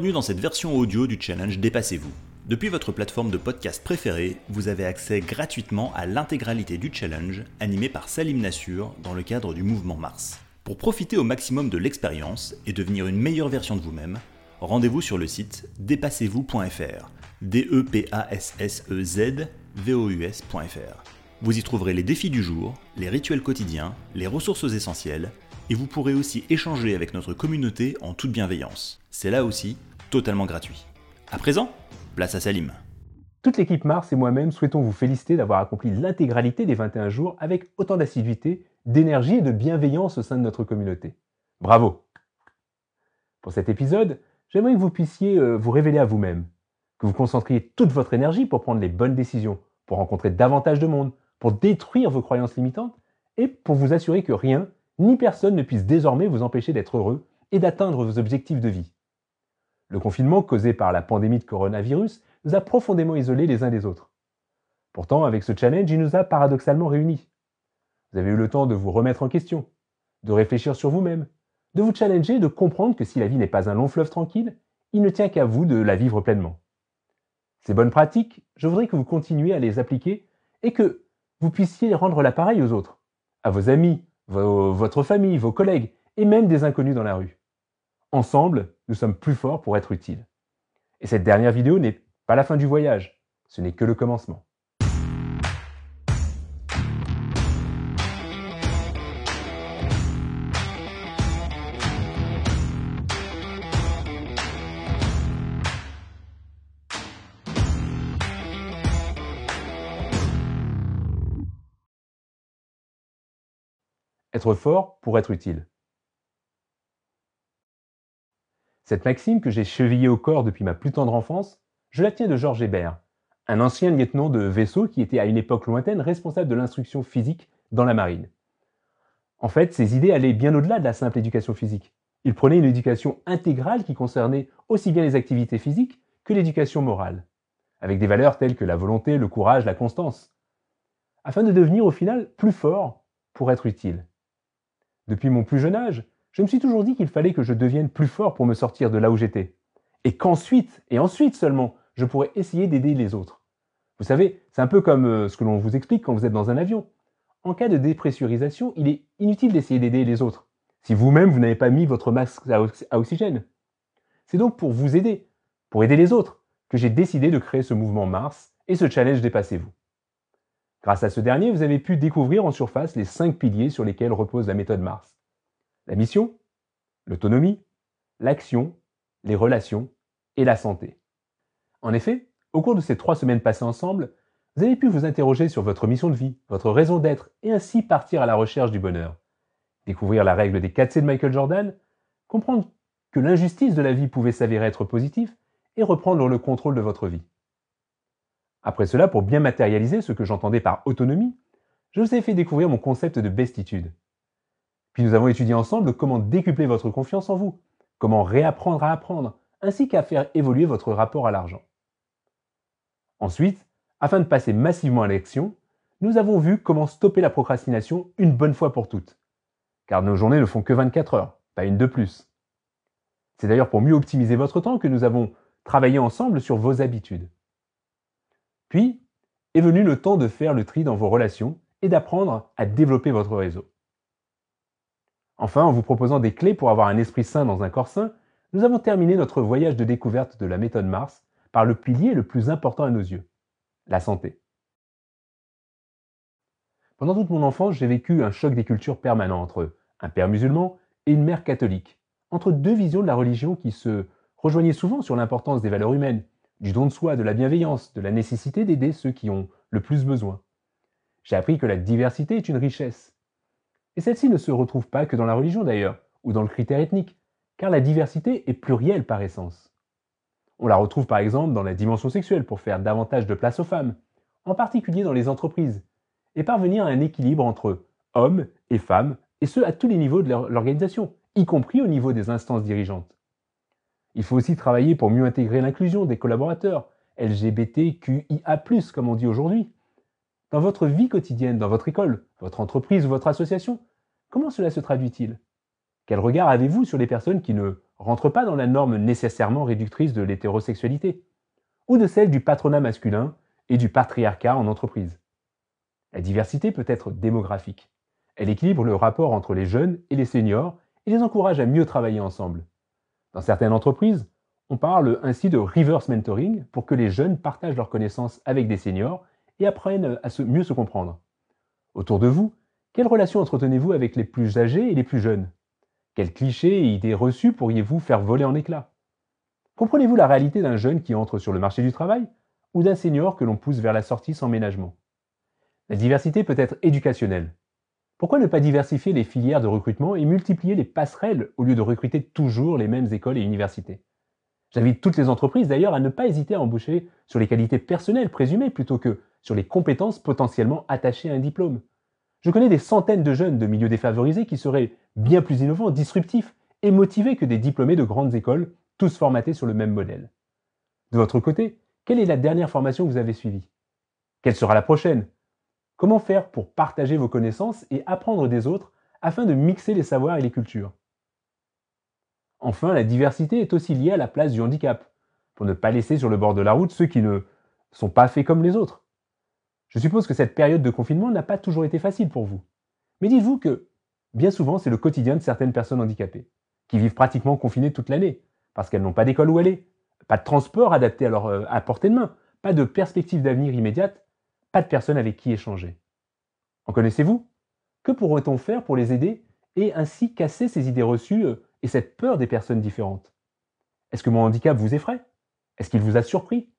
Bienvenue dans cette version audio du challenge Dépassez-vous. Depuis votre plateforme de podcast préférée, vous avez accès gratuitement à l'intégralité du challenge animé par Salim Nassur dans le cadre du mouvement Mars. Pour profiter au maximum de l'expérience et devenir une meilleure version de vous-même, rendez-vous sur le site dépassez-vous.fr. d e p a s s e z v o u. Vous y trouverez les défis du jour, les rituels quotidiens, les ressources essentielles et vous pourrez aussi échanger avec notre communauté en toute bienveillance. C'est là aussi totalement gratuit. À présent, place à Salim. Toute l'équipe Mars et moi-même souhaitons vous féliciter d'avoir accompli l'intégralité des 21 jours avec autant d'assiduité, d'énergie et de bienveillance au sein de notre communauté. Bravo Pour cet épisode, j'aimerais que vous puissiez euh, vous révéler à vous-même, que vous concentriez toute votre énergie pour prendre les bonnes décisions, pour rencontrer davantage de monde, pour détruire vos croyances limitantes et pour vous assurer que rien ni personne ne puisse désormais vous empêcher d'être heureux et d'atteindre vos objectifs de vie. Le confinement causé par la pandémie de coronavirus nous a profondément isolés les uns des autres. Pourtant, avec ce challenge, il nous a paradoxalement réunis. Vous avez eu le temps de vous remettre en question, de réfléchir sur vous-même, de vous challenger, de comprendre que si la vie n'est pas un long fleuve tranquille, il ne tient qu'à vous de la vivre pleinement. Ces bonnes pratiques, je voudrais que vous continuiez à les appliquer et que vous puissiez rendre l'appareil aux autres, à vos amis, votre famille, vos collègues et même des inconnus dans la rue. Ensemble, nous sommes plus forts pour être utiles. Et cette dernière vidéo n'est pas la fin du voyage, ce n'est que le commencement. Être fort pour être utile. Cette maxime que j'ai chevillée au corps depuis ma plus tendre enfance, je la tiens de Georges Hébert, un ancien lieutenant de vaisseau qui était à une époque lointaine responsable de l'instruction physique dans la marine. En fait, ses idées allaient bien au-delà de la simple éducation physique. Il prenait une éducation intégrale qui concernait aussi bien les activités physiques que l'éducation morale, avec des valeurs telles que la volonté, le courage, la constance, afin de devenir au final plus fort pour être utile. Depuis mon plus jeune âge, je me suis toujours dit qu'il fallait que je devienne plus fort pour me sortir de là où j'étais. Et qu'ensuite, et ensuite seulement, je pourrais essayer d'aider les autres. Vous savez, c'est un peu comme euh, ce que l'on vous explique quand vous êtes dans un avion. En cas de dépressurisation, il est inutile d'essayer d'aider les autres, si vous-même vous, n'avez pas mis votre masque à oxygène. C'est donc pour vous aider, pour aider les autres, que j'ai décidé de créer ce mouvement Mars et ce challenge Dépassez-vous. Grâce à ce dernier, vous avez pu découvrir en surface les cinq piliers sur lesquels repose la méthode Mars. La mission, l'autonomie, l'action, les relations et la santé. En effet, au cours de ces trois semaines passées ensemble, vous avez pu vous interroger sur votre mission de vie, votre raison d'être, et ainsi partir à la recherche du bonheur. Découvrir la règle des 4 C de Michael Jordan, comprendre que l'injustice de la vie pouvait s'avérer être positive, et reprendre le contrôle de votre vie. Après cela, pour bien matérialiser ce que j'entendais par autonomie, je vous ai fait découvrir mon concept de bestitude, puis nous avons étudié ensemble comment décupler votre confiance en vous, comment réapprendre à apprendre, ainsi qu'à faire évoluer votre rapport à l'argent. Ensuite, afin de passer massivement à l'action, nous avons vu comment stopper la procrastination une bonne fois pour toutes. Car nos journées ne font que 24 heures, pas une de plus. C'est d'ailleurs pour mieux optimiser votre temps que nous avons travaillé ensemble sur vos habitudes. Puis, est venu le temps de faire le tri dans vos relations et d'apprendre à développer votre réseau. Enfin, en vous proposant des clés pour avoir un esprit sain dans un corps sain, nous avons terminé notre voyage de découverte de la méthode Mars par le pilier le plus important à nos yeux, la santé. Pendant toute mon enfance, j'ai vécu un choc des cultures permanent entre un père musulman et une mère catholique, entre deux visions de la religion qui se rejoignaient souvent sur l'importance des valeurs humaines, du don de soi, de la bienveillance, de la nécessité d'aider ceux qui ont le plus besoin. J'ai appris que la diversité est une richesse, et celle-ci ne se retrouve pas que dans la religion d'ailleurs, ou dans le critère ethnique, car la diversité est plurielle par essence. On la retrouve par exemple dans la dimension sexuelle pour faire davantage de place aux femmes, en particulier dans les entreprises, et parvenir à un équilibre entre hommes et femmes, et ce à tous les niveaux de l'organisation, y compris au niveau des instances dirigeantes. Il faut aussi travailler pour mieux intégrer l'inclusion des collaborateurs, LGBTQIA, comme on dit aujourd'hui, dans votre vie quotidienne, dans votre école, votre entreprise ou votre association, comment cela se traduit-il? Quel regard avez-vous sur les personnes qui ne rentre pas dans la norme nécessairement réductrice de l'hétérosexualité, ou de celle du patronat masculin et du patriarcat en entreprise? La diversité peut être démographique. Elle équilibre le rapport entre les jeunes et les seniors et les encourage à mieux travailler ensemble. Dans certaines entreprises, on parle ainsi de reverse mentoring pour que les jeunes partagent leurs connaissances avec des seniors et apprennent à mieux se comprendre. Autour de vous, quelle relation entretenez-vous avec les plus âgés et les plus jeunes? Quels clichés et idées reçues pourriez-vous faire voler en éclats? Comprenez-vous la réalité d'un jeune qui entre sur le marché du travail ou d'un senior que l'on pousse vers la sortie sans ménagement? La diversité peut être éducationnelle. Pourquoi ne pas diversifier les filières de recrutement et multiplier les passerelles au lieu de recruter toujours les mêmes écoles et universités? J'invite toutes les entreprises d'ailleurs à ne pas hésiter à embaucher sur les qualités personnelles présumées plutôt que sur les compétences potentiellement attachées à un diplôme. Je connais des centaines de jeunes de milieux défavorisés qui seraient bien plus innovants, disruptifs et motivés que des diplômés de grandes écoles, tous formatés sur le même modèle. De votre côté, quelle est la dernière formation que vous avez suivie? Quelle sera la prochaine? Comment faire pour partager vos connaissances et apprendre des autres afin de mixer les savoirs et les cultures? Enfin, la diversité est aussi liée à la place du handicap, pour ne pas laisser sur le bord de la route ceux qui ne sont pas faits comme les autres. Je suppose que cette période de confinement n'a pas toujours été facile pour vous. Mais dites-vous que, bien souvent, c'est le quotidien de certaines personnes handicapées, qui vivent pratiquement confinées toute l'année, parce qu'elles n'ont pas d'école où aller, pas de transport adapté à leur euh, à portée de main, pas de perspective d'avenir immédiate, pas de personnes avec qui échanger. En connaissez-vous? Que pourrait-on faire pour les aider et ainsi casser ces idées reçues euh, et cette peur des personnes différentes? Est-ce que mon handicap vous effraie? Est-ce qu'il vous a surpris?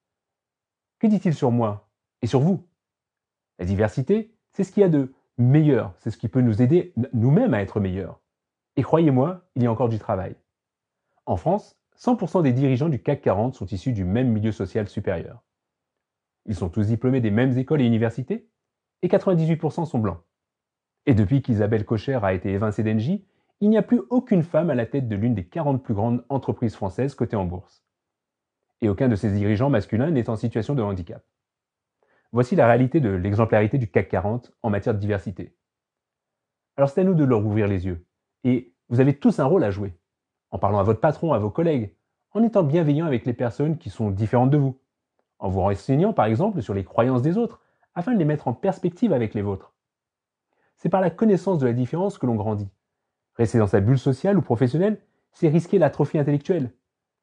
Que dit-il sur moi et sur vous? La diversité, c'est ce qu'il y a de meilleur, c'est ce qui peut nous aider nous-mêmes à être meilleurs. Et croyez-moi, il y a encore du travail. En France, 100% des dirigeants du CAC 40 sont issus du même milieu social supérieur. Ils sont tous diplômés des mêmes écoles et universités, et 98% sont blancs. Et depuis qu'Isabelle Cocher a été évincée d'Engie, il n'y a plus aucune femme à la tête de l'une des 40 plus grandes entreprises françaises cotées en bourse. Et aucun de ces dirigeants masculins n'est en situation de handicap. Voici la réalité de l'exemplarité du CAC 40 en matière de diversité. Alors c'est à nous de leur ouvrir les yeux. Et vous avez tous un rôle à jouer. En parlant à votre patron, à vos collègues, en étant bienveillant avec les personnes qui sont différentes de vous, en vous renseignant par exemple sur les croyances des autres, afin de les mettre en perspective avec les vôtres. C'est par la connaissance de la différence que l'on grandit. Rester dans sa bulle sociale ou professionnelle, c'est risquer l'atrophie intellectuelle.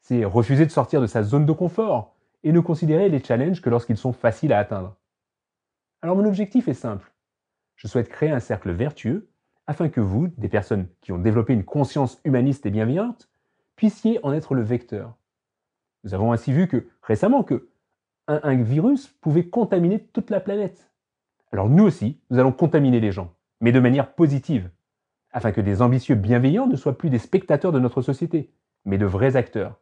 C'est refuser de sortir de sa zone de confort, et ne considérer les challenges que lorsqu'ils sont faciles à atteindre. Alors mon objectif est simple. Je souhaite créer un cercle vertueux afin que vous, des personnes qui ont développé une conscience humaniste et bienveillante, puissiez en être le vecteur. Nous avons ainsi vu que récemment que un, un, virus pouvait contaminer toute la planète. Alors nous aussi, nous allons contaminer les gens, mais de manière positive, afin que des ambitieux bienveillants ne soient plus des spectateurs de notre société, mais de vrais acteurs.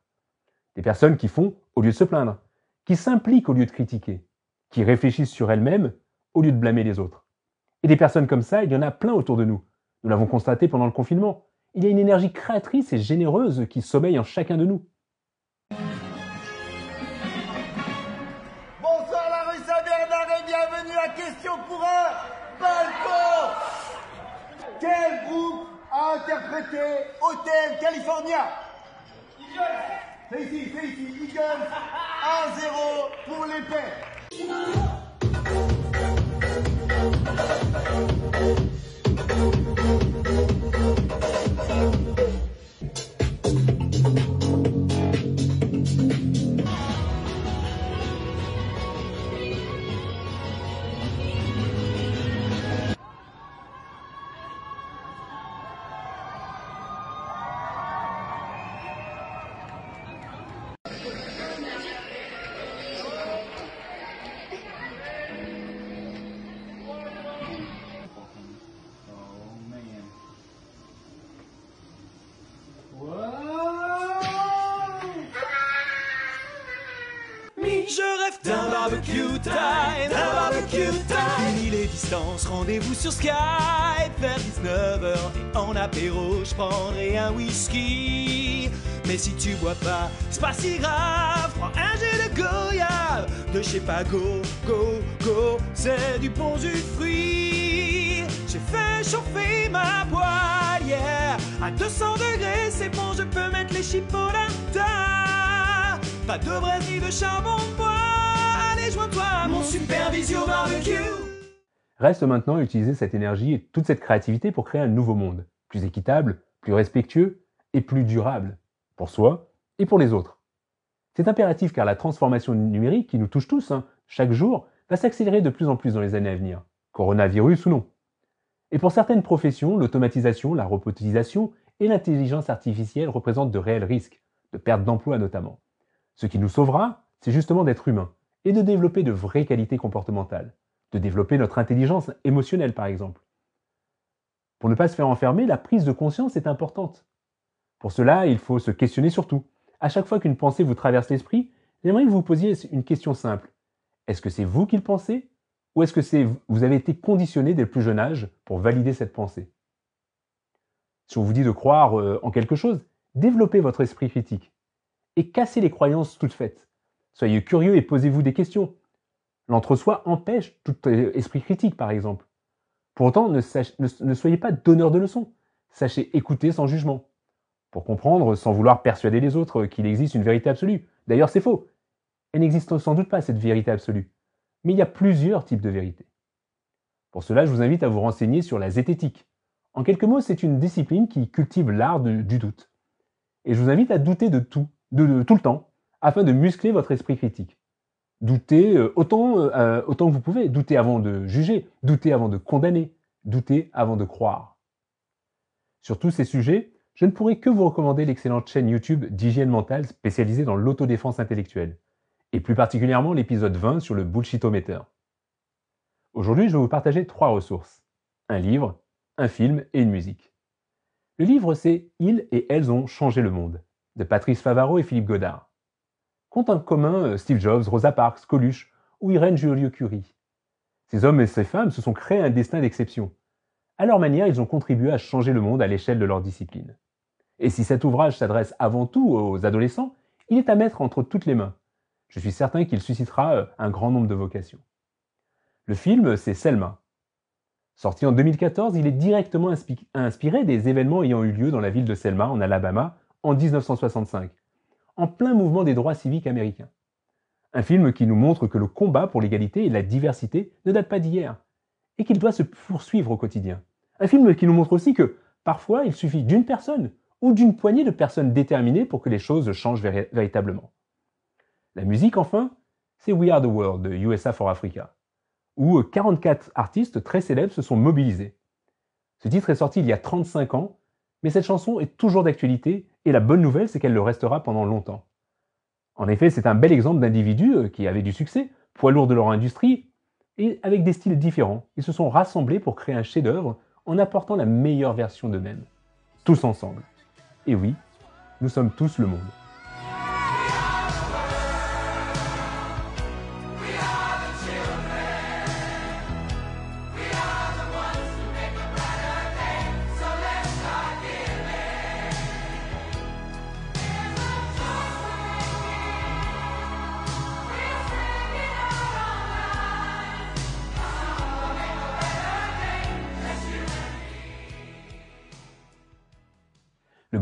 Des personnes qui font au lieu de se plaindre, qui s'impliquent au lieu de critiquer, qui réfléchissent sur elles-mêmes au lieu de blâmer les autres. Et des personnes comme ça, il y en a plein autour de nous. Nous l'avons constaté pendant le confinement. Il y a une énergie créatrice et généreuse qui sommeille en chacun de nous. Bonsoir la rue Saint-Bernard et bienvenue à Question pour un balcon Quel groupe a interprété Hotel California? C'est ici, c'est ici, Eagles 1-0 pour les pères. Barbecue time, d'un barbecue time. Fini les distances, rendez-vous sur Skype vers 19h. Et en apéro, je prendrai un whisky. Mais si tu bois pas, c'est pas si grave. Prends un jet de goyave de chez Pago, go, go. C'est du bon jus de fruits. J'ai fait chauffer ma poêle, À 200 degrés, c'est bon, je peux mettre les chipolatas. Pas de braise ni de charbon de bois. Reste maintenant à utiliser cette énergie et toute cette créativité pour créer un nouveau monde, plus équitable, plus respectueux et plus durable, pour soi et pour les autres. C'est impératif car la transformation numérique qui nous touche tous, hein, chaque jour, va s'accélérer de plus en plus dans les années à venir, coronavirus ou non. Et pour certaines professions, l'automatisation, la robotisation et l'intelligence artificielle représentent de réels risques, de perte d'emploi notamment. Ce qui nous sauvera, c'est justement d'être humain et de développer de vraies qualités comportementales, de développer notre intelligence émotionnelle par exemple. Pour ne pas se faire enfermer, la prise de conscience est importante. Pour cela, il faut se questionner surtout. À chaque fois qu'une pensée vous traverse l'esprit, j'aimerais que vous posiez une question simple. Est-ce que c'est vous qui le pensez? Ou est-ce que vous avez été conditionné dès le plus jeune âge pour valider cette pensée? Si on vous dit de croire euh, en quelque chose, développez votre esprit critique et cassez les croyances toutes faites. Soyez curieux et posez-vous des questions. L'entre-soi empêche tout esprit critique, par exemple. Pour autant, ne, ne soyez pas donneur de leçons. Sachez écouter sans jugement. Pour comprendre, sans vouloir persuader les autres qu'il existe une vérité absolue. D'ailleurs, c'est faux. Elle n'existe sans doute pas, cette vérité absolue. Mais il y a plusieurs types de vérités. Pour cela, je vous invite à vous renseigner sur la zététique. En quelques mots, c'est une discipline qui cultive l'art du doute. Et je vous invite à douter de tout, de, tout le temps, afin de muscler votre esprit critique. Doutez euh, autant, euh, autant que vous pouvez. Doutez avant de juger, doutez avant de condamner, doutez avant de croire. Sur tous ces sujets, je ne pourrais que vous recommander l'excellente chaîne YouTube d'hygiène mentale spécialisée dans l'autodéfense intellectuelle et plus particulièrement l'épisode 20 sur le bullshitometer. Aujourd'hui, je vais vous partager trois ressources. Un livre, un film et une musique. Le livre, c'est Ils et elles ont changé le monde, de Patrice Favaro et Philippe Godard. Compte en commun euh, Steve Jobs, Rosa Parks, Coluche ou Irène Joliot-Curie. Ces hommes et ces femmes se sont créés un destin d'exception. À leur manière, ils ont contribué à changer le monde à l'échelle de leur discipline. Et si cet ouvrage s'adresse avant tout aux adolescents, il est à mettre entre toutes les mains je suis certain qu'il suscitera euh, un grand nombre de vocations. Le film, c'est Selma. Sorti en 2014, il est directement inspiré des événements ayant eu lieu dans la ville de Selma, en Alabama, en 1965, en plein mouvement des droits civiques américains. Un film qui nous montre que le combat pour l'égalité et la diversité ne date pas d'hier, et qu'il doit se poursuivre au quotidien. Un film qui nous montre aussi que, parfois, il suffit d'une personne ou d'une poignée de personnes déterminées pour que les choses changent véritablement. La musique, enfin, c'est We Are the World de USA for Africa, où 44 artistes très célèbres se sont mobilisés. Ce titre est sorti il y a 35 ans, mais cette chanson est toujours d'actualité, et la bonne nouvelle, c'est qu'elle le restera pendant longtemps. En effet, c'est un bel exemple d'individus euh, qui avaient du succès, poids lourds de leur industrie, et avec des styles différents. Ils se sont rassemblés pour créer un chef-d'œuvre en apportant la meilleure version d'eux-mêmes. Tous ensemble. Et oui, nous sommes tous le monde.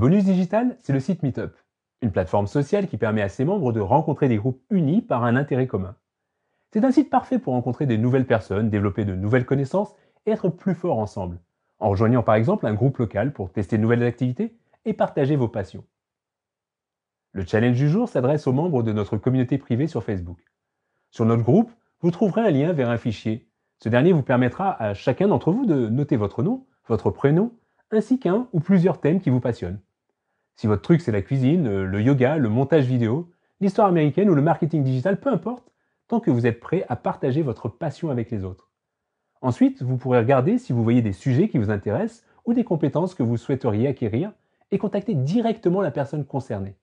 Bonus digital, c'est le site Meetup, une plateforme sociale qui permet à ses membres de rencontrer des groupes unis par un intérêt commun. C'est un site parfait pour rencontrer de nouvelles personnes, développer de nouvelles connaissances et être plus forts ensemble, en rejoignant par exemple un groupe local pour tester de nouvelles activités et partager vos passions. Le challenge du jour s'adresse aux membres de notre communauté privée sur Facebook. Sur notre groupe, vous trouverez un lien vers un fichier. Ce dernier vous permettra à chacun d'entre vous de noter votre nom, votre prénom ainsi qu'un ou plusieurs thèmes qui vous passionnent. Si votre truc c'est la cuisine, euh, le yoga, le montage vidéo, l'histoire américaine ou le marketing digital, peu importe, tant que vous êtes prêt à partager votre passion avec les autres. Ensuite, vous pourrez regarder si vous voyez des sujets qui vous intéressent ou des compétences que vous souhaiteriez acquérir et contacter directement la personne concernée.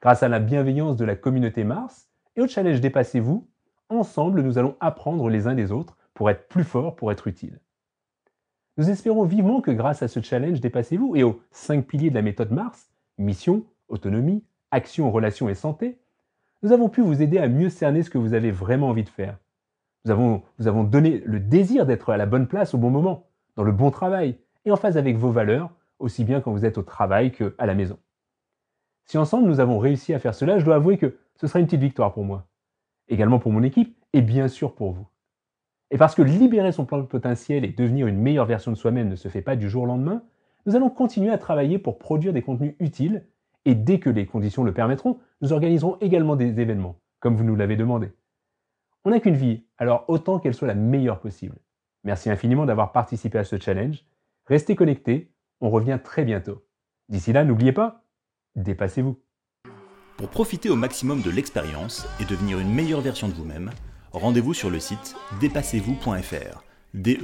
Grâce à la bienveillance de la communauté Mars et au challenge Dépassez-vous, ensemble nous allons apprendre les uns des autres pour être plus forts, pour être utiles. Nous espérons vivement que grâce à ce challenge Dépassez-vous et aux cinq piliers de la méthode Mars, mission, autonomie, action, relation et santé, nous avons pu vous aider à mieux cerner ce que vous avez vraiment envie de faire. Nous avons, avons donné le désir d'être à la bonne place au bon moment, dans le bon travail et en phase avec vos valeurs, aussi bien quand vous êtes au travail qu'à la maison. Si ensemble nous avons réussi à faire cela, je dois avouer que ce sera une petite victoire pour moi, également pour mon équipe et bien sûr pour vous. Et parce que libérer son plan de potentiel et devenir une meilleure version de soi-même ne se fait pas du jour au lendemain, nous allons continuer à travailler pour produire des contenus utiles et dès que les conditions le permettront, nous organiserons également des événements, comme vous nous l'avez demandé. On n'a qu'une vie, alors autant qu'elle soit la meilleure possible. Merci infiniment d'avoir participé à ce challenge. Restez connectés, on revient très bientôt. D'ici là, n'oubliez pas, dépassez-vous. Pour profiter au maximum de l'expérience et devenir une meilleure version de vous-même, rendez-vous sur le site dépassez-vous.fr. D